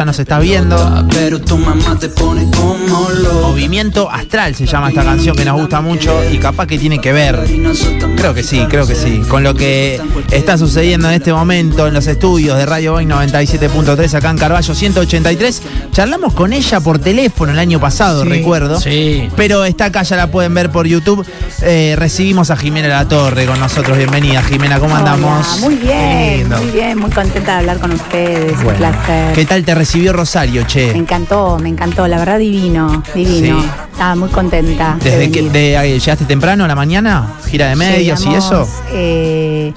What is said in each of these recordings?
Ya nos estás viendo. Pero tu mamá te pone como. Movimiento Astral se llama esta canción que nos gusta mucho y capaz que tiene que ver. Creo que sí, creo que sí. Con lo que está sucediendo en este momento en los estudios de Radio Boy 97.3 acá en Carballo 183. Charlamos con ella por teléfono el año pasado, Sí. recuerdo. Sí. Pero está acá, ya la pueden ver por YouTube. Eh, recibimos a Jimena La Torre con nosotros. Bienvenida, Jimena, ¿cómo andamos? Hola, muy bien, muy bien, muy contenta de hablar con ustedes, un placer. ¿Qué tal te recibió Rosario, Me che? encantó, me encantó, la verdad divino, divino. Sí. Estaba muy contenta. de Desde que de- eh, llegaste temprano a la mañana, gira de medios y eso. eh,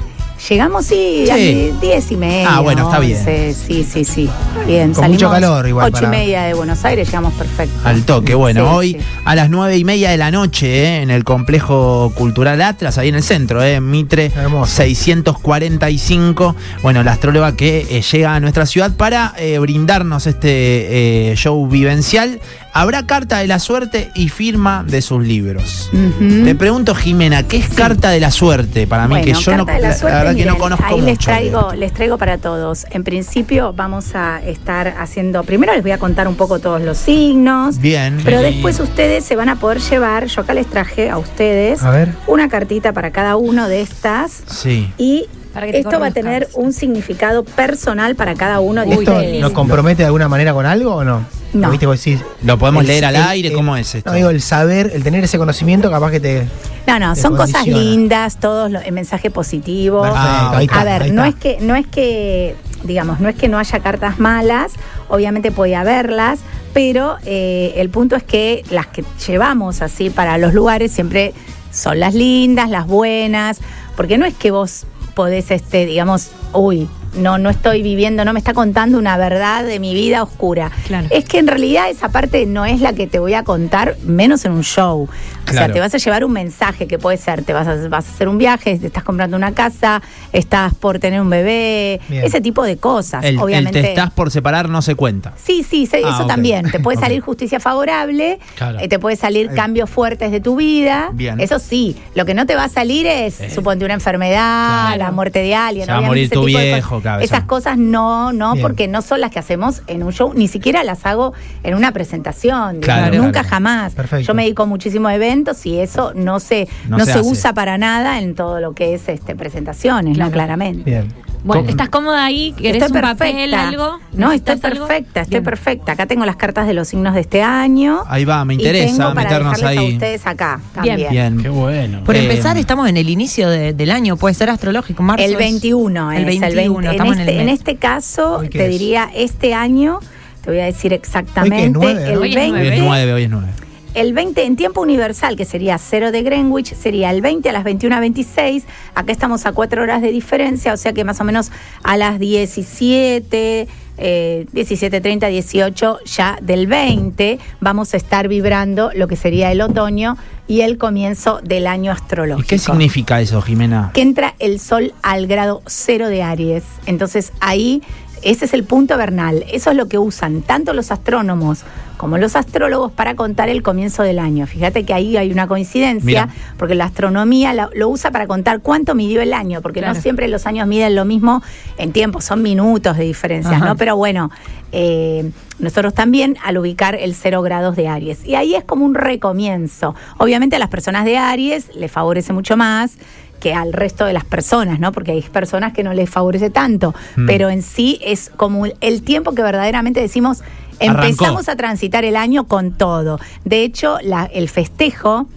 llegamos, sí, Sí. a las diez y media. Ah, bueno, está bien. once, Sí, sí, sí. Bien, Con mucho salimos calor igual Ocho para- y media de Buenos Aires, llegamos perfecto. Al toque, bueno, Sí, hoy sí. a las nueve y media de la noche, eh, en el complejo cultural Atlas, ahí en el centro, eh, en Mitre Hermoso. 645. Bueno, la astróloga que eh, llega a nuestra ciudad para eh, brindarnos este eh, show vivencial. Habrá carta de la suerte y firma de sus libros. Ujú. Te pregunto, Jimena, ¿qué es carta de la suerte? Para mí, Bueno, que yo no, de la la, suerte, verdad que no miren, conozco ahí mucho. les traigo, les traigo para todos. En principio vamos a estar haciendo, primero les voy a contar un poco todos los signos, Bien. pero Sí. después ustedes se van a poder llevar, yo acá les traje a ustedes A ver. una cartita para cada uno de estas Sí. y Para que te esto va a tener un significado personal para cada uno de ¿Esto ustedes. nos compromete de alguna manera con algo o no? No. ¿Viste? Vos decís, ¿Lo podemos el- leer al el- aire? el- ¿Cómo es esto? No, digo, el saber, el tener ese conocimiento, capaz que te. No, no, te son cosas lindas, todos los, el mensaje positivo. Perfecto, Ah, ahí está, A ver, ahí no es que, no es que, digamos, no es que no haya cartas malas, obviamente puede haberlas, pero eh, el punto es que las que llevamos así para los lugares siempre son las lindas, las buenas, porque no es que vos podés, este, digamos, uy, no, no estoy viviendo, no me está contando una verdad de mi vida oscura. Claro. Es que en realidad esa parte no es la que te voy a contar, menos en un show. O sea, te vas a llevar un mensaje que puede ser, te vas a, vas a hacer un viaje, te estás comprando una casa, estás por tener un bebé, Bien. ese tipo de cosas. El, el obviamente. te estás por separar no se cuenta. Sí, sí, se- Ah, eso también. Te puede salir justicia favorable, Claro. eh, te puede salir Ahí. cambios fuertes de tu vida. Bien. Eso sí. Lo que no te va a salir es, Eh. suponte, una enfermedad, Claro. la muerte de alguien. Se va a morir tu viejo, Esas cosas no, no, Bien. porque no son las que hacemos en un show, ni siquiera las hago en una presentación. Claro, digamos, nunca jamás. Perfecto. Yo me dedico muchísimo a eventos y eso no se, No no, se usa para nada en todo lo que es este presentaciones, Claro. ¿no? Claramente. Bien. Bueno. ¿estás cómoda ahí? ¿Querés Estoy un papel, perfecta. algo? No, estoy ¿Necesitas algo? perfecta, estoy Bien. perfecta. Acá tengo las cartas de los signos de este año. Ahí va, me y interesa tengo para meternos ahí. a ustedes acá Bien. también. Bien. Qué bueno. Por Eh, empezar, estamos en el inicio de- del año, puede ser astrológico, marzo. El es- 21 El es, 21, en, estamos en, este, el en este caso, ¿Hoy te es? diría, este año, te voy a decir exactamente, nueve, el ¿no? Hoy es 20, Hoy es 9, hoy es 9. El 20 en tiempo universal, que sería 0 de Greenwich, sería el 20 a las 21.26. Acá estamos a 4 horas de diferencia, o sea que más o menos a las 17, eh, 17.30, 18 ya del 20 vamos a estar vibrando lo que sería el otoño y el comienzo del año ¿Y astrológico. qué significa eso, Jimena? Que entra el sol al grado 0 de Aries. Entonces ahí ese es el punto vernal. Eso es lo que usan tanto los astrónomos como los astrólogos para contar el comienzo del año. Fíjate que ahí hay una coincidencia, porque la astronomía lo, lo usa para contar cuánto midió el año, porque Claro. no siempre los años miden lo mismo en tiempo, son minutos de diferencia, Ajá. ¿no? Pero bueno, eh, nosotros también al ubicar el 0 grados de Aries. Y ahí es como un recomienzo. Obviamente a las personas de Aries les favorece mucho más que al resto de las personas, ¿no? Porque hay personas que no les favorece tanto, Mm. pero en sí es como el tiempo que verdaderamente decimos, Arrancó. empezamos a transitar el año con todo. De hecho, la- el festejo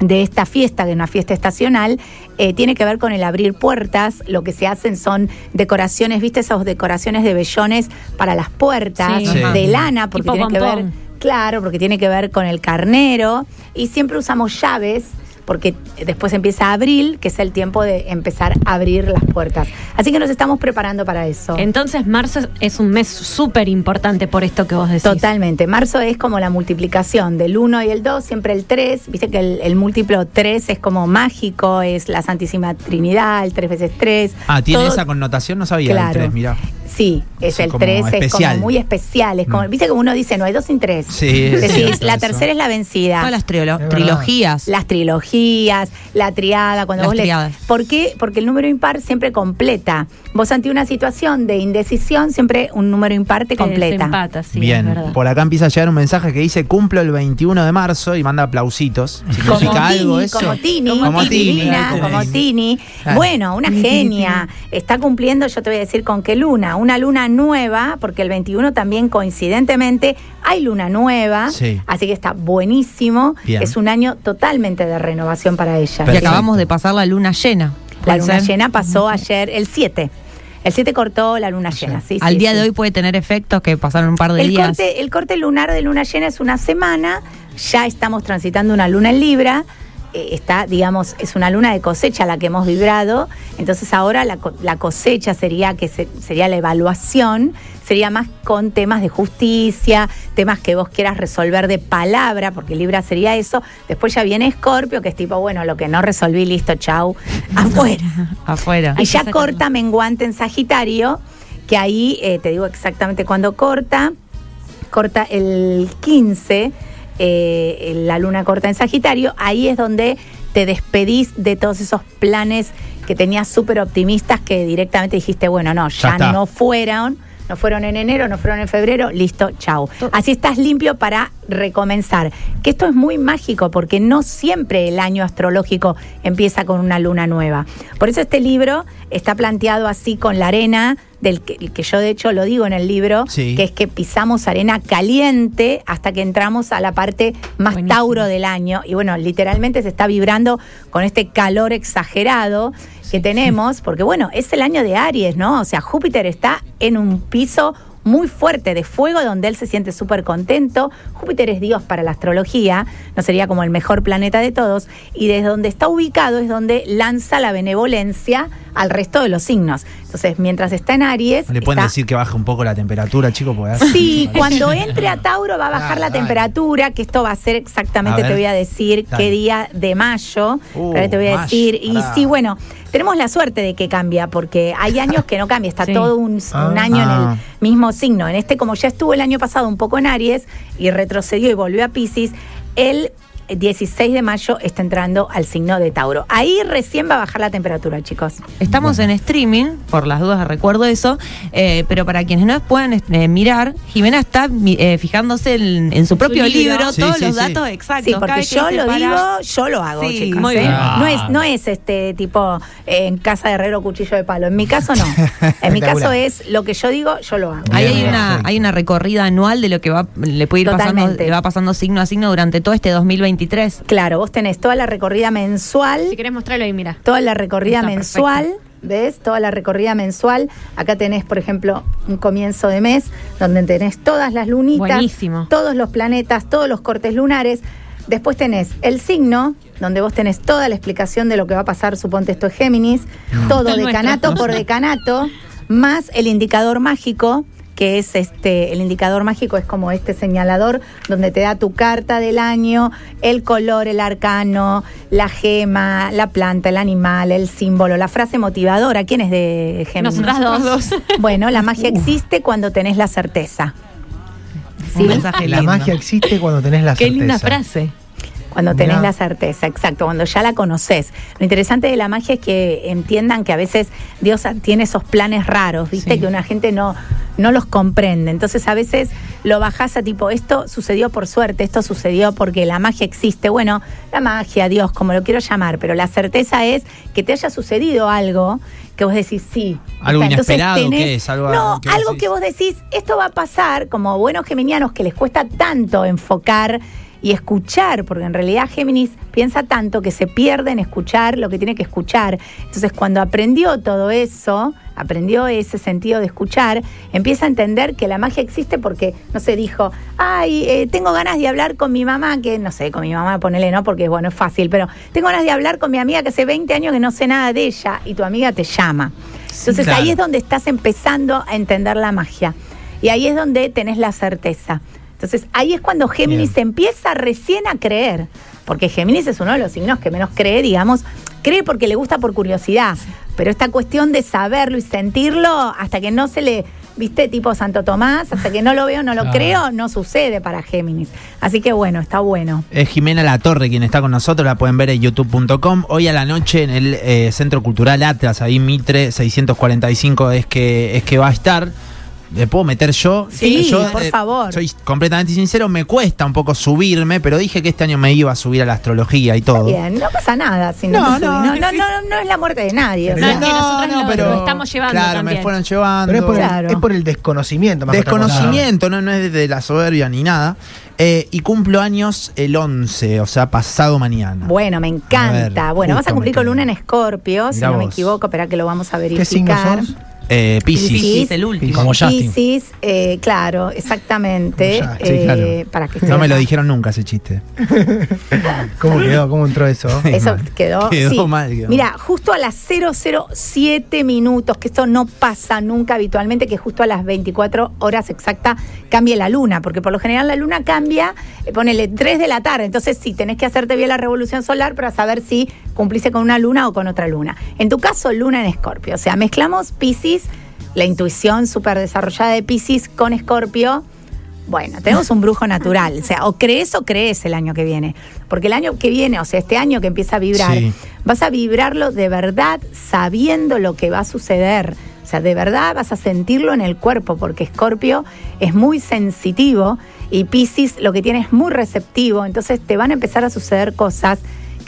de esta fiesta, que es una fiesta estacional, eh, tiene que ver con el abrir puertas. Lo que se hacen son decoraciones, ¿viste? Esas decoraciones de vellones para las puertas, Sí. Sí. de lana, porque tiene que ver, claro, porque tiene que ver con el carnero. Y siempre usamos llaves. Porque después empieza abril, que es el tiempo de empezar a abrir las puertas. Así que nos estamos preparando para eso. Entonces, marzo es un mes súper importante por esto que vos decís. Totalmente. Marzo es como la multiplicación del 1 y el 2, siempre el 3. Viste que el, el múltiplo 3 es como mágico, es la Santísima Trinidad, el 3 veces 3. Ah, tiene Todo- esa connotación, no sabía Claro. el 3, mira. Sí, es Sí, el como 3, es especial. como muy especial. Es como, Mm. Viste que uno dice, no hay dos sin tres. Sí, es Decís, la tercera es la vencida. Todas las trilo- Es verdad. trilogías. Las trilogías, la triada, cuando Las vos le- triadas. ¿Por qué? Porque el número impar siempre completa. Vos ante una situación de indecisión, siempre un número impar te completa. desempata, sí, es Bien, verdad. por acá empieza a llegar un mensaje que dice cumplo el 21 de marzo y manda aplausitos. Como ¿Significa algo Tini, eso? como Tini, Como Tini, Divina, ahí como tenés. Tini. Claro. Bueno, una genia. Está cumpliendo, yo te voy a decir con qué luna. Una luna nueva, porque el 21 también coincidentemente hay luna nueva. Sí. Así que está buenísimo. Bien. Es un año totalmente de renovación para ella. Y acabamos de pasar la luna llena. La ¿Puede luna ser? llena pasó ayer, el 7. El 7 cortó la luna llena, sí. Al sí, día sí. de hoy puede tener efectos que pasaron un par de El días. corte, el corte lunar de luna llena es una semana, ya estamos transitando una luna en Libra, está, digamos, es una luna de cosecha la que hemos vibrado, entonces ahora la, la cosecha sería que se- sería la evaluación, sería más con temas de justicia, temas que vos quieras resolver de palabra, porque Libra sería eso, después ya viene Escorpio, que es tipo, bueno, lo que no resolví, listo, chau, afuera. Afuera. Y ya corta menguante en Sagitario, que ahí eh, te digo exactamente cuándo corta. Corta el 15, eh, la luna corta en Sagitario. Ahí es donde te despedís de todos esos planes que tenías súper optimistas que directamente dijiste, bueno, no, Ya ya, no fueron. No fueron en enero, no fueron en febrero, listo, chau. Así estás limpio para recomenzar. Que esto es muy mágico porque no siempre el año astrológico empieza con una luna nueva. Por eso este libro está planteado así con la arena, del que, que yo de hecho lo digo en el libro, Sí. que es que pisamos arena caliente hasta que entramos a la parte más Buenísimo. tauro del año. Y bueno, literalmente se está vibrando con este calor exagerado que tenemos, porque bueno, es el año de Aries, ¿no? O sea, Júpiter está en un piso muy fuerte de fuego donde él se siente súper contento. Júpiter es Dios para la astrología, no sería como el mejor planeta de todos, y desde donde está ubicado es donde lanza la benevolencia al resto de los signos. Entonces, mientras está en Aries... ¿Le pueden está- decir que baje un poco la temperatura, hace- Sí, cuando entre a Tauro va a bajar Ah, la temperatura, que esto va a ser exactamente, A ver. te voy a decir Dale. qué día de mayo, Uh, pero te voy a mayo, decir, y sí, bueno, tenemos la suerte de que cambia, porque hay años que no cambia, está Sí. todo un, un Ah. año en Ah. el mismo signo. En este, como ya estuvo el año pasado un poco en Aries y retrocedió y volvió a Pisces, el 16 de mayo está entrando al signo de Tauro. Ahí recién va a bajar la temperatura, chicos. Estamos en streaming, por las dudas recuerdo eso, eh, pero para quienes no puedan eh, mirar, Jimena está eh, fijándose en, en su propio libro. libro, Sí, todos sí, los sí. datos exactos. Sí, porque yo lo para- digo, yo lo hago, Sí, chicos. muy ¿eh? bien. No es, no es este tipo eh, en casa de herrero cuchillo de palo. En mi caso no. En mi caso es lo que yo digo, yo lo hago. Ahí hay una, perfecto. hay una recorrida anual de lo que va, le puede ir pasando, Totalmente. le va pasando signo a signo durante todo este 2023. Claro, vos tenés toda la recorrida mensual, Si querés mostrarlo ahí, mira. toda la recorrida Está mensual. ¿Ves? Toda la recorrida mensual. Acá tenés, por ejemplo, un comienzo de mes donde tenés todas las lunitas, Buenísimo. todos los planetas, todos los cortes lunares. Después tenés el signo, donde vos tenés toda la explicación de lo que va a pasar, suponte esto es Géminis, todo decanato por decanato, más el indicador mágico, que es este, el indicador mágico es como este señalador donde te da tu carta del año, el color, el arcano, la gema, la planta, el animal, el símbolo, la frase motivadora. ¿Quién es de Géminis? Nosotras dos. Bueno, la magia existe cuando tenés la certeza. Un mensaje La magia existe cuando tenés la Qué certeza. linda frase. Cuando tenés Mirá. la certeza, exacto, cuando ya la conoces. Lo interesante de la magia es que entiendan que a veces Dios tiene esos planes raros, ¿viste? Sí. Que una gente no, no los comprende. Entonces a veces lo bajás a tipo, esto sucedió por suerte, esto sucedió porque la magia existe. Bueno, la magia, Dios, como lo quiero llamar, pero la certeza es que te haya sucedido algo que vos decís, sí. Algo entonces inesperado, ¿qué es? Algo- no, ¿qué algo decís? que vos decís, esto va a pasar, como buenos geminianos que les cuesta tanto enfocar y escuchar, porque en realidad Géminis piensa tanto que se pierde en escuchar lo que tiene que escuchar. Entonces, cuando aprendió todo eso, aprendió ese sentido de escuchar, empieza a entender que la magia existe porque, no sé, dijo, ay, eh, tengo ganas de hablar con mi mamá, que no sé, con mi mamá, ponele, ¿no? Porque, bueno, es fácil, pero tengo ganas de hablar con mi amiga que hace 20 años que no sé nada de ella y tu amiga te llama. Entonces claro. ahí es donde estás empezando a entender la magia. Y ahí es donde tenés la certeza. Entonces ahí es cuando Géminis Bien. empieza recién a creer. Porque Géminis es uno de los signos que menos cree, digamos. Cree porque le gusta por curiosidad. Pero esta cuestión de saberlo y sentirlo, hasta que no se le viste, tipo Santo Tomás, hasta que no lo veo, no lo creo, no sucede para Géminis. Así que bueno, está bueno. Es Jimena La Torre quien está con nosotros, la pueden ver en youtube.com. Hoy a la noche en el eh, Centro Cultural Atlas, ahí Mitre 645 es que, es que va a estar. ¿Le puedo meter yo? Sí, yo, por eh, favor. Soy completamente sincero, me cuesta un poco subirme, pero dije que este año me iba a subir a la astrología y todo. Bien, no pasa nada si no, No, no, no, no, no, no es la muerte de nadie. o Pero sea, No, es que nosotras lo- lo estamos llevando Claro, también. me fueron llevando. Pero es por, Claro. el, es por el desconocimiento más. Desconocimiento, no, no es de la soberbia ni nada. Eh, y cumplo años el 11, o sea, pasado mañana. Bueno, me encanta. Ver, bueno, vas a cumplir con luna en Escorpio, si no me equivoco, espera que lo vamos a ¿Qué signo verificar. sos? Eh, Piscis. Piscis, el último. Como Justin. Piscis, eh, claro, exactamente. Como Justin. Sí, eh, claro. Para que No me lo dijeron nunca ese chiste. ¿Cómo quedó? ¿Cómo entró eso? Eso mal. quedó. Quedó sí. mal, quedó Mira, justo a las 007 minutos, que esto no pasa nunca habitualmente, que justo a las 24 horas exacta cambie la luna, porque por lo general la luna cambia, eh, ponele 3 de la tarde. Entonces, sí, tenés que hacerte bien la revolución solar para saber si cumpliste con una luna o con otra luna. En tu caso, luna en Escorpio. O sea, mezclamos Pisces, la intuición súper desarrollada de Pisces con Escorpio. Bueno, tenemos un brujo natural. O sea, o crees o crees el año que viene. Porque el año que viene, o sea, este año que empieza a vibrar, Sí. vas a vibrarlo de verdad sabiendo lo que va a suceder. O sea, de verdad vas a sentirlo en el cuerpo, porque Escorpio es muy sensitivo y Pisces lo que tiene es muy receptivo. Entonces te van a empezar a suceder cosas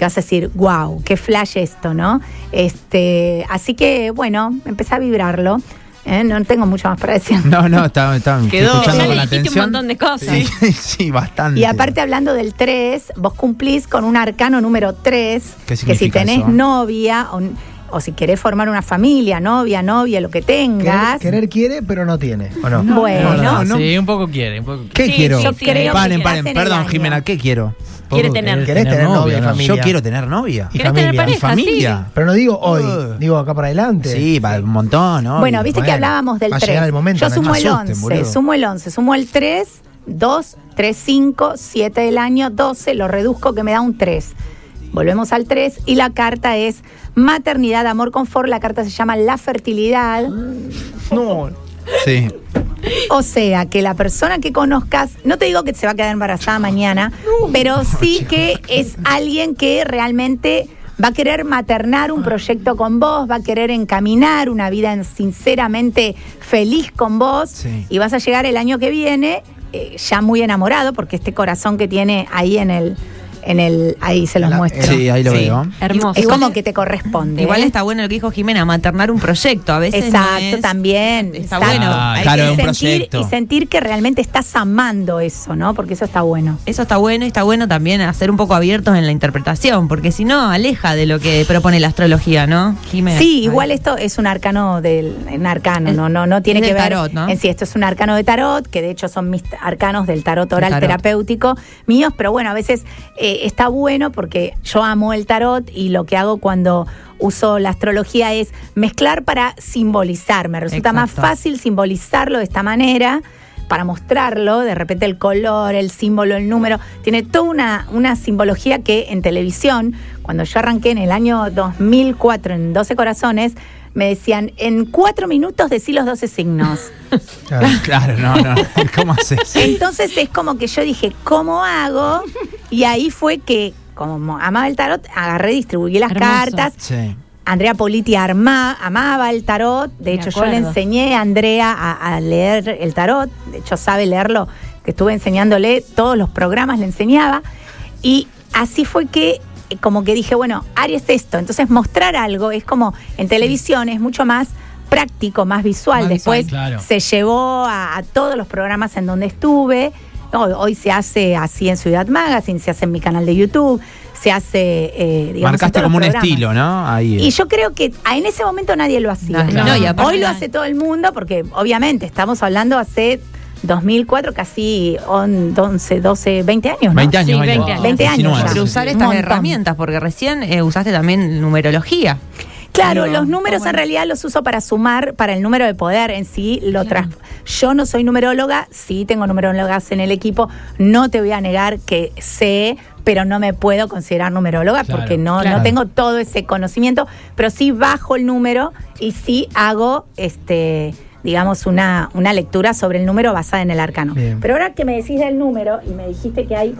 que vas a decir, wow, qué flash esto, ¿no? Este, así que, bueno, empecé a vibrarlo. ¿eh? No tengo mucho más para decir. No, no, estaba, estaba estoy Quedó. escuchando Ya con le dijiste un atención. montón de cosas. Sí, sí, bastante. Y aparte hablando del 3, vos cumplís con un arcano número 3, ¿Qué que si tenés eso? novia o, o si querés formar una familia, novia, novia, lo que tengas. Querer, querer quiere, pero no tiene. ¿O no? Bueno, No, no. Sí, un poco quiere. Un poco ¿Qué Sí, quiero? yo creo paren, que paren, perdón. Jimena, ¿qué quiero? Quiere tener. ¿Querés tener novia y ¿no? familia? Yo quiero tener novia. Y ¿Querés tener familia. Y pareja? familia. Pero no digo hoy, Uh. digo acá para adelante. Sí, va un montón, ¿no? Bueno, viste que Bueno, hablábamos del va a 3. llegar el momento, Yo no sumo el asusten, 11, boludo. sumo el 11, sumo el 3, 2, 3, 5, 7 del año, 12, lo reduzco que me da un 3. Volvemos al 3 y la carta es maternidad, amor, confort. La carta se llama la fertilidad. No. Sí. O sea, que la persona que conozcas, no te digo que se va a quedar embarazada mañana, pero sí que es alguien que realmente va a querer maternar un proyecto con vos, va a querer encaminar una vida en- sinceramente feliz con vos Sí. y vas a llegar el año que viene eh, ya muy enamorado porque este corazón que tiene ahí en el en el ahí se los La- muestro. Sí, ahí lo Sí. veo. Hermoso. Es como que te corresponde. Igual ¿eh? está bueno lo que dijo Jimena, maternar un proyecto. A veces Exacto, no es- también. Está exacto. bueno. Ah, Hay claro, que es un sentir, proyecto. y sentir que realmente estás amando eso, ¿no? Porque eso está bueno. Eso está bueno y está bueno también hacer un poco abiertos en la interpretación, porque si no, aleja de lo que propone la astrología, ¿no, Jimena? Sí, igual esto es un arcano del un arcano, Es- no, no, no tiene es que del ver tarot, ¿no? en sí, esto es un arcano de tarot, que de hecho son mis arcanos del tarot oral tarot. terapéutico míos, pero bueno, a veces eh, está bueno porque yo amo el tarot y lo que hago cuando uso la astrología es mezclar para simbolizar. Me resulta más fácil simbolizarlo de esta manera para mostrarlo, de repente el color, el símbolo, el número, tiene toda una, una simbología que en televisión, cuando yo arranqué en el año 2004 en 12 Corazones, me decían, en cuatro minutos decí los 12 signos. Claro. Claro, no, no. ¿Cómo haces? Entonces es como que yo dije, ¿cómo hago? Y ahí fue que, como amaba el tarot, agarré, distribuí las Hermoso. cartas. Sí. Andrea Politi arma- amaba el tarot. De Me hecho, yo le enseñé a Andrea a, a leer el tarot. De hecho, sabe leerlo, que estuve enseñándole todos los programas, le enseñaba. Y así fue que, eh, como que dije, bueno, Aries esto. Entonces, mostrar algo es como en televisión, es mucho más práctico, más visual. Más Después visual, claro. se llevó a, a todos los programas en donde estuve. Hoy, hoy se hace así en Ciudad Magazine, se hace en mi canal de YouTube, se hace, eh, digamos, Marcaste como un estilo, ¿no? Ahí. Y yo creo que en ese momento nadie lo hacía. No, Claro. no, y aparte Hoy lo hace todo el mundo porque obviamente estamos hablando hace 2004, casi on- 11, 12, 20 años. ¿no? 20 años, Sí, Vania. 20 años. 20 años 19. ya. Pero usar estas herramientas, porque recién eh, usaste también numerología. Claro, los números bueno. en realidad los uso para sumar para el número de poder en sí. Lo tras- Yo no soy numeróloga, sí tengo numerólogas en el equipo. No te voy a negar que sé, pero no me puedo considerar numeróloga Claro, porque no, claro. no tengo todo ese conocimiento. Pero sí bajo el número y sí hago este digamos, una, una lectura sobre el número basada en el arcano. Bien. Pero ahora que me decís del número y me dijiste que hay...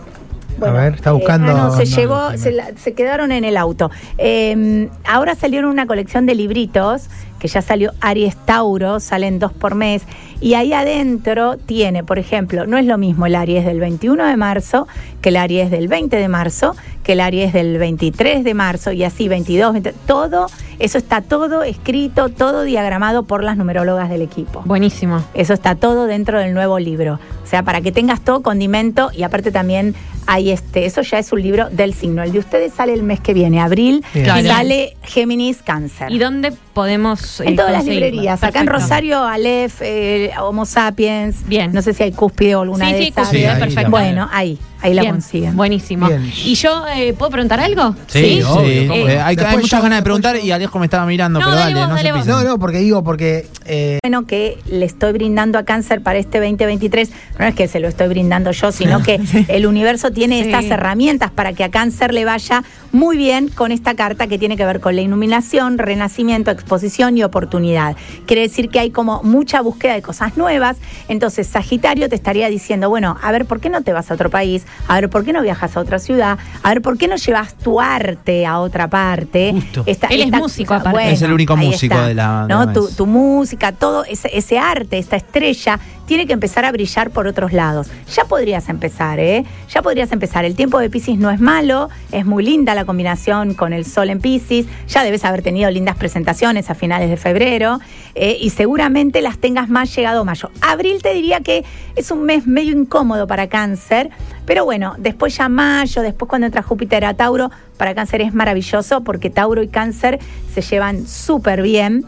ver, está buscando- ah, no, se no, llevó, no, se, la- se quedaron en el auto. Eh, ahora salieron una colección de libritos que ya salió Aries Tauro, salen dos por mes, y ahí adentro tiene, por ejemplo, no es lo mismo el Aries del 21 de marzo que el Aries del 20 de marzo, que el Aries del 23 de marzo, y así 22, 20, todo, eso está todo escrito, todo diagramado por las numerólogas del equipo. Buenísimo. Eso está todo dentro del nuevo libro. O sea, para que tengas todo condimento y aparte también hay este, eso ya es un libro del signo. El de ustedes sale el mes que viene, abril, Bien. y Claro. sale Géminis Cáncer. ¿Y dónde podemos en todas las librerías. Acá en Perfecto. Rosario, Aleph, eh, Homo Sapiens. Bien. No sé si hay cúspide o alguna Sí, de sí, esas. cúspide, Sí, perfecto. Bueno, ahí, ahí la Bien, consiguen. Buenísimo. Bien. ¿Y yo eh, puedo preguntar algo? Sí, obvio, sí. ¿cómo Eh, hay, muchas yo- ganas de preguntar yo- y Alejo me estaba mirando, No, pero dale dale, vos, no dale se vos. pisen. No, no, porque digo, porque. eh, bueno que le estoy brindando a cáncer para este 2023, no es que se lo estoy brindando yo, sino que el universo tiene Sí. estas herramientas para que a cáncer le vaya muy bien con esta carta que tiene que ver con la iluminación, renacimiento, exposición y oportunidad. Quiere decir que hay como mucha búsqueda de cosas nuevas, entonces Sagitario te estaría diciendo, bueno, a ver, ¿por qué no te vas a otro país? A ver, ¿por qué no viajas a otra ciudad? A ver, ¿por qué no llevas tu arte a otra parte? Justo. Esta- Él es músico, aparte. Es el único músico está, de la- ¿no? Tu- tu música, todo ese, ese arte, esta estrella, tiene que empezar a brillar por otros lados. Ya podrías empezar, ¿eh? Ya podrías empezar. El tiempo de Pisces no es malo, es muy linda la combinación con el sol en Pisces. Ya debes haber tenido lindas presentaciones a finales de febrero eh, y seguramente las tengas más llegado mayo. Abril te diría que es un mes medio incómodo para Cáncer, pero bueno, después ya mayo, después cuando entra Júpiter a Tauro, para Cáncer es maravilloso porque Tauro y Cáncer se llevan súper bien.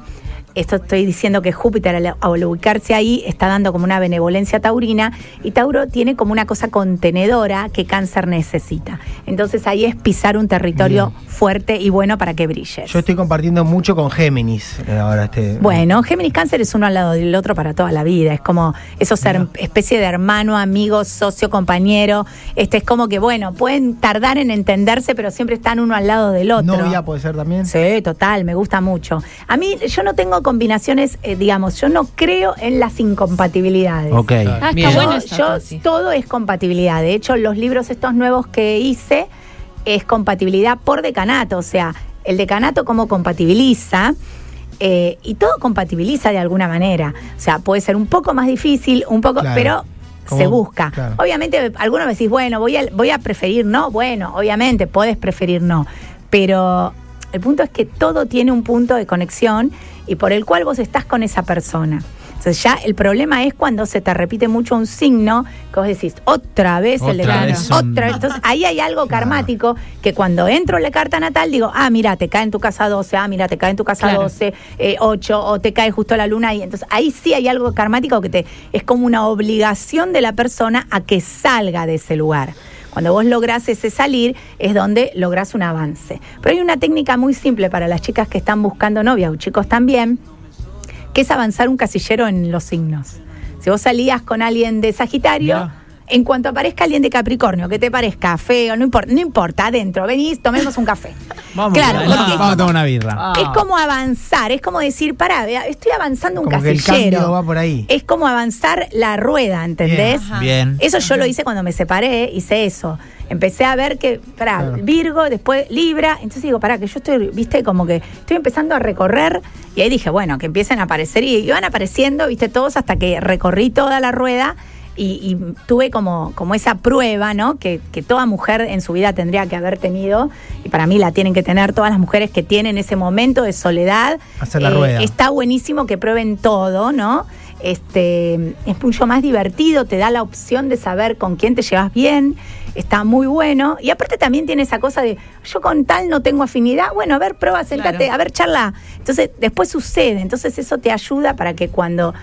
Esto estoy diciendo que Júpiter al, al ubicarse ahí está dando como una benevolencia taurina y Tauro tiene como una cosa contenedora que Cáncer necesita. Entonces ahí es pisar un territorio fuerte y bueno para que brilles. yo estoy compartiendo mucho con Géminis. eh, ahora este. Bueno, Géminis Cáncer es uno al lado del otro para toda la vida. Es como eso ser especie de hermano, amigo, socio, compañero. Este es como que, bueno, pueden tardar en entenderse, pero siempre están uno al lado del otro. Novia puede ser también. Sí, total, me gusta mucho. A mí, yo no tengo combinaciones, eh, digamos, yo no creo en las incompatibilidades. Ok. Ah, está bueno eso, yo, todo es compatibilidad. De hecho, los libros estos nuevos que hice es compatibilidad por decanato. O sea, el decanato cómo compatibiliza. eh, y todo compatibiliza de alguna manera. O sea, puede ser un poco más difícil, un poco, Claro. pero se busca. claro. Obviamente, algunos me decís, bueno, voy a, voy a preferir no. Bueno, obviamente, puedes preferir no. Pero el punto es que todo tiene un punto de conexión y por el cual vos estás con esa persona. Entonces ya el problema es cuando se te repite mucho un signo que vos decís, otra vez el de vez otra vez. Entonces ahí hay algo karmático que cuando entro en la carta natal digo, ah, mira, te cae en tu casa 12, ah, mira, te cae en tu casa Claro. 12, eh, 8, o te cae justo la luna ahí. Entonces ahí sí hay algo karmático que te es como una obligación de la persona a que salga de ese lugar. Cuando vos lográs ese salir es donde lográs un avance. Pero hay una técnica muy simple para las chicas que están buscando novia o chicos también, que es avanzar un casillero en los signos. Si vos salías con alguien de Sagitario. En cuanto aparezca alguien de Capricornio, que te parezca feo, no importa, no importa, adentro, venís, tomemos un café. Vamos, claro, vamos, a tomar una birra. es como avanzar, es como decir, pará, vea, estoy avanzando un Como que el casillero. cambio va por ahí. Es como avanzar la rueda, ¿entendés? Bien. Eso yo lo hice cuando me separé, hice eso. Empecé a ver que, pará, Claro. Virgo, después Libra, entonces digo, pará, que yo estoy, viste, como que estoy empezando a recorrer y ahí dije, bueno, que empiecen a aparecer y iban apareciendo, viste, todos hasta que recorrí toda la rueda y, y tuve como, como esa prueba, ¿no? Que, que toda mujer en su vida tendría que haber tenido y para mí la tienen que tener todas las mujeres que tienen ese momento de soledad. Hacer la rueda. Está buenísimo que prueben todo, ¿no? Este, es mucho más divertido, te da la opción de saber con quién te llevas bien, está muy bueno. Y aparte también tiene esa cosa de, yo con tal no tengo afinidad, bueno, a ver, prueba, sentate, Claro. a ver, charla. Entonces, después sucede, entonces eso te ayuda para que cuando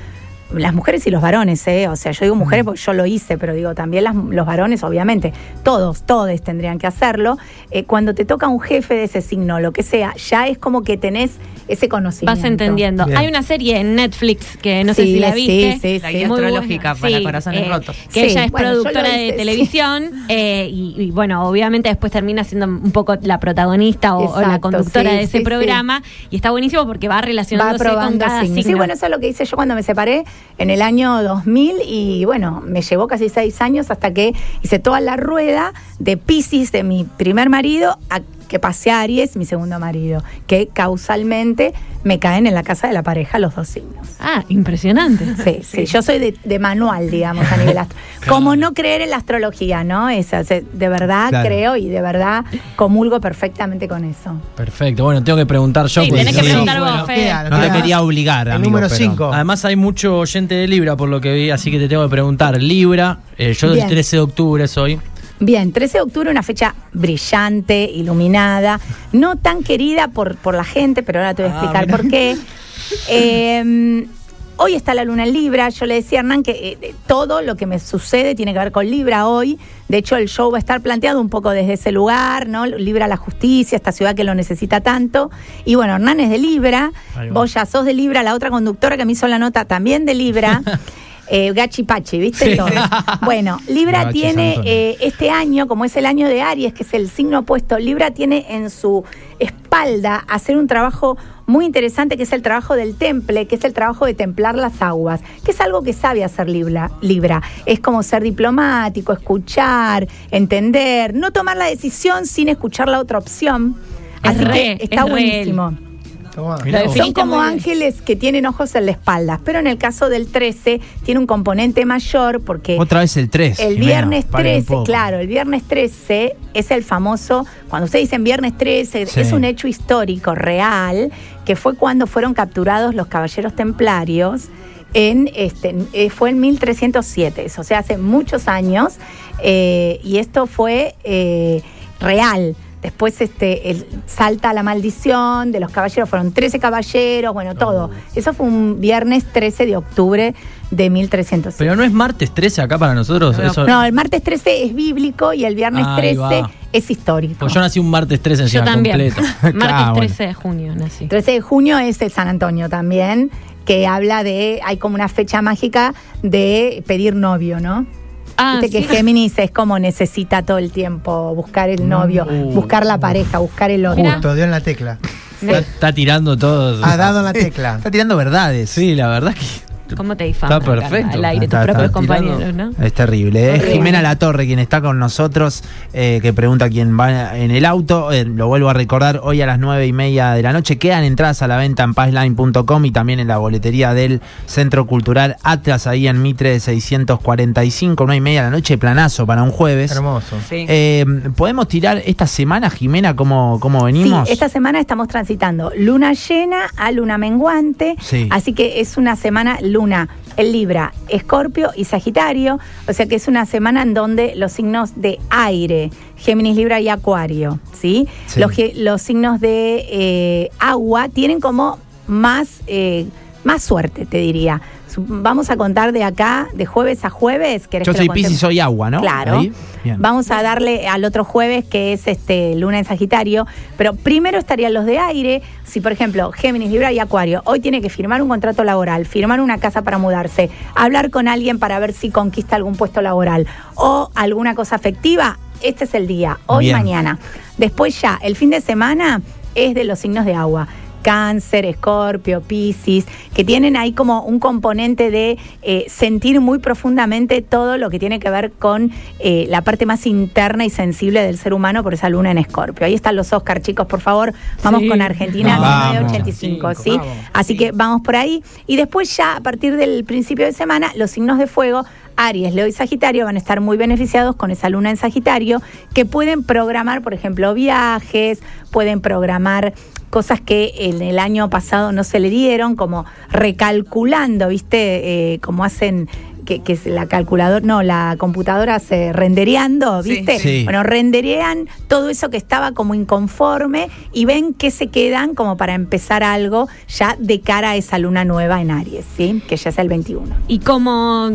las mujeres y los varones, ¿eh? O sea, yo digo mujeres porque yo lo hice, pero digo también las- los varones, obviamente, todos, todos tendrían que hacerlo. Eh, cuando te toca un jefe de ese signo, lo que sea, ya es como que tenés ese conocimiento. Vas entendiendo. Bien. Hay una serie en Netflix que no sé si la sí, viste. sí, La sí. guía Muy buena. astrológica para corazones rotos. Que Sí, ella es bueno, productora hice, de sí. televisión eh, y, y, bueno, obviamente después termina siendo un poco la protagonista o, o la conductora sí, de ese sí, programa y está buenísimo porque va va relacionándose con probando cada signos. Sí, signo. bueno, eso es lo que hice yo cuando me separé en el año 2000 y bueno, me llevó casi seis años hasta que hice toda la rueda de Pisces de mi primer marido a que pasé a Aries, mi segundo marido, que causalmente me caen en la casa de la pareja los dos signos. Ah, impresionante. Sí, sí, yo soy de, de manual, digamos, a nivel astro. Como no creer en la astrología, ¿no? Esa, se- de verdad Claro. creo y de verdad comulgo perfectamente con eso. Perfecto. Bueno, tengo que preguntar yo. Sí, porque tenés que si no- preguntar vos, Fede. No te quería obligar, El amigo, número pero- 5. Además hay mucho oyente de Libra por lo que vi, así que te tengo que preguntar. Libra, eh, yo Bien. el 13 de octubre soy. Bien, 13 de octubre, una fecha brillante, iluminada, no tan querida por, por la gente, pero ahora te voy a Ah, explicar por qué. Eh, hoy está la luna en Libra, yo le decía a Hernán que eh, todo lo que me sucede tiene que ver con Libra hoy. De hecho, el show va a estar planteado un poco desde ese lugar, ¿no? Libra la justicia, esta ciudad que lo necesita tanto. Y bueno, Hernán es de Libra, vos ya sos de Libra, la otra conductora que me hizo la nota también de Libra. Eh, Gachi Pachi, ¿viste? Sí. Todo. Bueno, Libra Gachi tiene eh, este año, como es el año de Aries, que es el signo opuesto, Libra tiene en su espalda hacer un trabajo muy interesante, que es el trabajo del temple, que es el trabajo de templar las aguas, que es algo que sabe hacer Libra. Libra. Es como ser diplomático, escuchar, entender, no tomar la decisión sin escuchar la otra opción. Es Así re, que está es buenísimo. Son como ángeles que tienen ojos en la espalda, pero en el caso del 13 tiene un componente mayor porque Otra vez el 3. el viernes paren un 13, poco. claro, el viernes 13 es el famoso, cuando ustedes dicen viernes 13, Sí. es un hecho histórico, real, que fue cuando fueron capturados los caballeros templarios. En este, eh, fue en 1307, eso, o sea, hace muchos años, eh, y esto fue eh, real. Después este, el- salta la maldición de los caballeros, fueron 13 caballeros, bueno, todo. Eso fue un viernes 13 de octubre de 1307. Pero no es martes 13 acá para nosotros. No, eso, No, el martes 13 es bíblico y el viernes Ahí 13 va. es histórico. Pues yo nací un martes 13 Yo encima también. completo. Martes Ah, bueno. 13 de junio nací. 13 de junio es el San Antonio también, que habla de, hay como una fecha mágica de pedir novio, ¿no? Ah, Viste sí. que Géminis es como necesita todo el tiempo buscar el novio, Uh. buscar la pareja, buscar el otro. Justo, dio en la tecla. Está, está tirando todo. Ha dado en la tecla. Está tirando verdades. Sí, la verdad que. ¿Cómo te difaman Está perfecto. al aire tus Está- propios está compañeros, tirando. ¿no? Es terrible. Es. Jimena Latorre quien está con nosotros, eh, que pregunta quién va en el auto. Eh, lo vuelvo a recordar, hoy a las nueve y media de la noche quedan entradas a la venta en passline.com y también en la boletería del Centro Cultural Atlas, ahí en Mitre 645, nueve y media de la noche, planazo para un jueves. Hermoso. Sí. Eh, ¿Podemos tirar esta semana, Jimena, cómo, cómo venimos? Sí, esta semana estamos transitando luna llena a luna menguante, Sí. así que es una semana luna en Libra, Escorpio y Sagitario, o sea que es una semana en donde los signos de aire, Géminis, Libra y Acuario, ¿sí? Sí. Los, los signos de eh, agua tienen como más, eh, más suerte, te diría. Vamos a contar de acá, de jueves a jueves. ¿querés Yo que soy contemos? Piscis, soy agua, ¿no? Claro. Vamos a darle al otro jueves, que es este Luna en Sagitario. Pero primero estarían los de aire. Si, por ejemplo, Géminis, Libra y Acuario, hoy tiene que firmar un contrato laboral, firmar una casa para mudarse, hablar con alguien para ver si conquista algún puesto laboral o alguna cosa afectiva, este es el día, hoy Bien. mañana. Después ya, el fin de semana es de los signos de agua. Cáncer, Escorpio, Piscis, que tienen ahí como un componente de eh, sentir muy profundamente todo lo que tiene que ver con eh, la parte más interna y sensible del ser humano por esa luna en Escorpio. Ahí están los Oscar, chicos, por favor. Vamos Sí. con Argentina Vamos. 1985, ¿sí? Vamos. Así que vamos por ahí. Y después ya, a partir del principio de semana, los signos de fuego, Aries, Leo y Sagitario, van a estar muy beneficiados con esa luna en Sagitario, que pueden programar, por ejemplo, viajes, pueden programar cosas que en el año pasado no se le dieron, como recalculando, ¿viste? Eh, como hacen que, que es la calculadora, no, la computadora se rendereando, Sí. ¿viste? Sí. Bueno, renderean todo eso que estaba como inconforme y ven que se quedan como para empezar algo ya de cara a esa luna nueva en Aries, ¿sí? Que ya es el 21. Y como,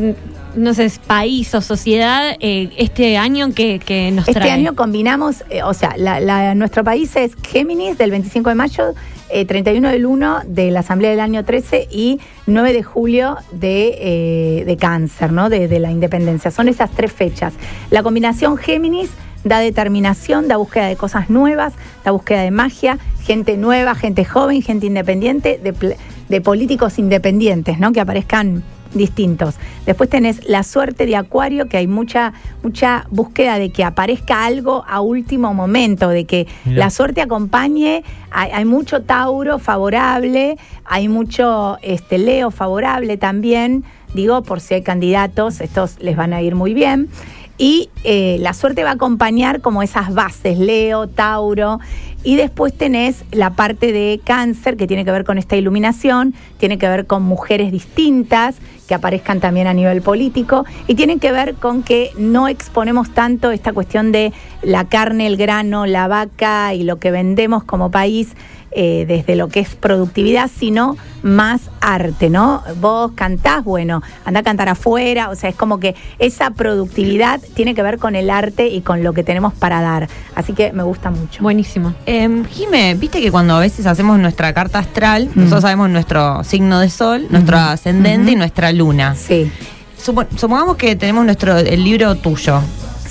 no sé, país o sociedad, eh, este año que, que nos Este trae. año combinamos, eh, o sea, la- la- nuestro país es Géminis del 25 de mayo, eh, 31 del 1 de la Asamblea del año 13 y 9 de julio de, eh, de Cáncer, ¿no? De, de la independencia. Son esas tres fechas. La combinación Géminis da determinación, da búsqueda de cosas nuevas, da búsqueda de magia, gente nueva, gente joven, gente independiente, de, de políticos independientes, ¿no? Que aparezcan distintos. Después tenés la suerte de Acuario, que hay mucha, mucha búsqueda de que aparezca algo a último momento, de que Mirá. la suerte acompañe. Hay, hay mucho Tauro favorable, hay mucho este, Leo favorable también. Digo, por si hay candidatos, estos les van a ir muy bien. Y eh, la suerte va a acompañar como esas bases, Leo, Tauro. Y después tenés la parte de cáncer que tiene que ver con esta iluminación, tiene que ver con mujeres distintas que aparezcan también a nivel político y tiene que ver con que no exponemos tanto esta cuestión de la carne, el grano, la vaca y lo que vendemos como país eh, desde lo que es productividad, sino más arte, ¿no? Vos cantás, bueno, anda a cantar afuera, o sea, es como que esa productividad tiene que ver con el arte y con lo que tenemos para dar. Así que me gusta mucho. Buenísimo. Eh, Jime, viste que cuando a veces hacemos nuestra carta astral, Mm. nosotros sabemos nuestro signo de sol, nuestro ascendente y nuestra luna. Sí, Supo- supongamos que tenemos nuestro el libro tuyo.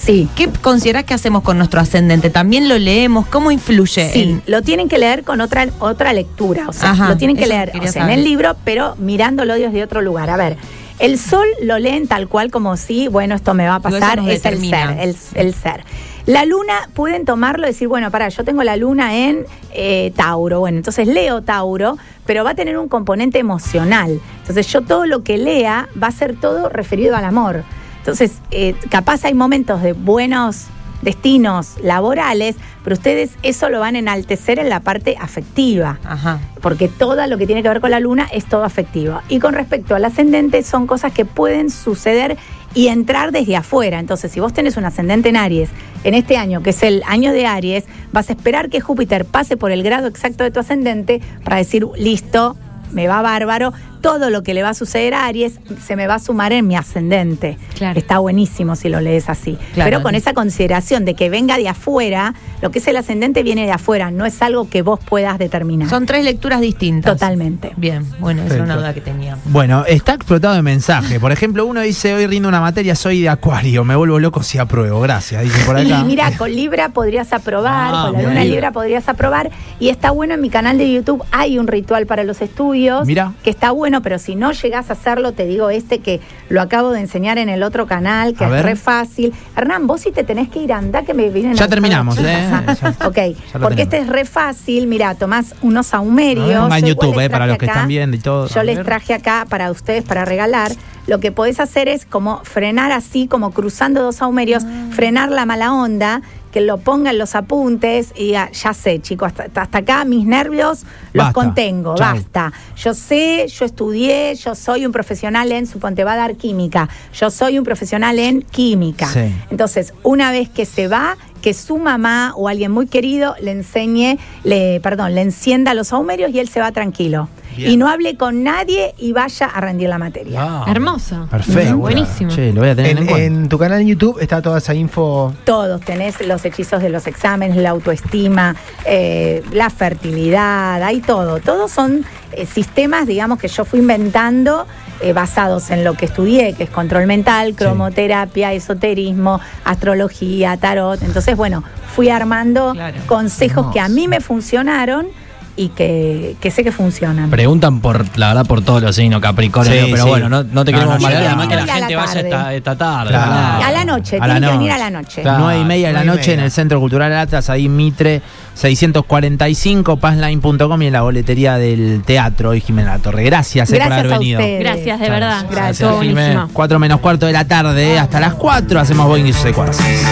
Sí. ¿Qué considerás que hacemos con nuestro ascendente? ¿También lo leemos? ¿Cómo influye? Sí, en- lo tienen que leer con otra, otra lectura. O sea, Ajá, lo tienen que leer quería o sea, en el libro, pero mirándolo desde otro lugar. A ver, el sol lo leen tal cual como si, bueno, esto me va a pasar, es el ser, el, el ser. La luna pueden tomarlo y decir, bueno, para, yo tengo la luna en eh, Tauro. Bueno, entonces leo Tauro, pero va a tener un componente emocional. Entonces yo todo lo que lea va a ser todo referido al amor. Entonces, eh, capaz hay momentos de buenos destinos laborales, pero ustedes eso lo van a enaltecer en la parte afectiva Ajá. porque todo lo que tiene que ver con la luna es todo afectivo. Y con respecto al ascendente, son cosas que pueden suceder y entrar desde afuera. Entonces, si vos tenés un ascendente en Aries, en este año, que es el año de Aries, vas a esperar que Júpiter pase por el grado exacto de tu ascendente para decir, listo, me va bárbaro, todo lo que le va a suceder a Aries se me va a sumar en mi ascendente. Claro. Está buenísimo si lo lees así. Claro. Pero con esa consideración de que venga de afuera, lo que es el ascendente viene de afuera, no es algo que vos puedas determinar. Son tres lecturas distintas. Totalmente. Bien, bueno, esa era una duda que tenía. Bueno, está explotado de mensajes. Por ejemplo, uno dice, hoy rindo una materia, soy de acuario, me vuelvo loco si apruebo. Gracias, dice por acá. Y mira, con Libra podrías aprobar, Ah, con la luna Libra podrías aprobar. Y está bueno en mi canal de YouTube, hay un ritual para los estudios. Mira. Que está bueno, pero si no llegas a hacerlo, te digo este que lo acabo de enseñar en el otro canal, que A es ver. re fácil. Hernán, vos sí te tenés que ir, anda que me vienen Ya terminamos, ¿eh? Ya- ok, ya porque este es re fácil. Mira, tomás unos saumerios. En YouTube, eh, para traje los que acá. están viendo y todo. Yo les traje acá para ustedes, para regalar. Lo que podés hacer es como frenar así, como cruzando dos saumerios, Ah. frenar la mala onda, que lo pongan los apuntes y diga, ya sé, chicos, hasta, hasta acá mis nervios los Basta. contengo, Chau. basta. Yo sé, yo estudié, yo soy un profesional en, suponte, va a dar química, yo soy un profesional en química. Sí. Entonces, una vez que se va, que su mamá o alguien muy querido le enseñe, le, perdón, le encienda los saumerios y él se va tranquilo. Bien. Y no hable con nadie y vaya a rendir la materia. Ah. Hermoso. Perfecto. Buenísimo. Che, lo voy a tener en, En, cuenta. en tu canal en YouTube está toda esa info. Todos tenés los hechizos de los exámenes, la autoestima, eh, la fertilidad, hay todo. Todos son eh, sistemas, digamos, que yo fui inventando eh, basados en lo que estudié, que es control mental, cromoterapia, esoterismo, astrología, tarot. Entonces, bueno, fui armando Claro. consejos que a mí me funcionaron y que, que sé que funcionan. Preguntan por, la verdad, por todos los signos Capricornio, Sí, pero sí. bueno, no, no te No, queremos no, además que la A la gente vaya esta, esta tarde. A la noche, A la tienen que venir noche. a la noche. Claro. 9 y media de la noche en el Centro Cultural Atlas, ahí Mitre 645, passline.com y en la boletería del teatro. Y Jimena Torre, gracias, eh, por Gracias haber a venido. ustedes. Gracias, de verdad. Gracias, buenísimo. 4 menos cuarto de la tarde, hasta las 4 hacemos Boeing y sus secuaces.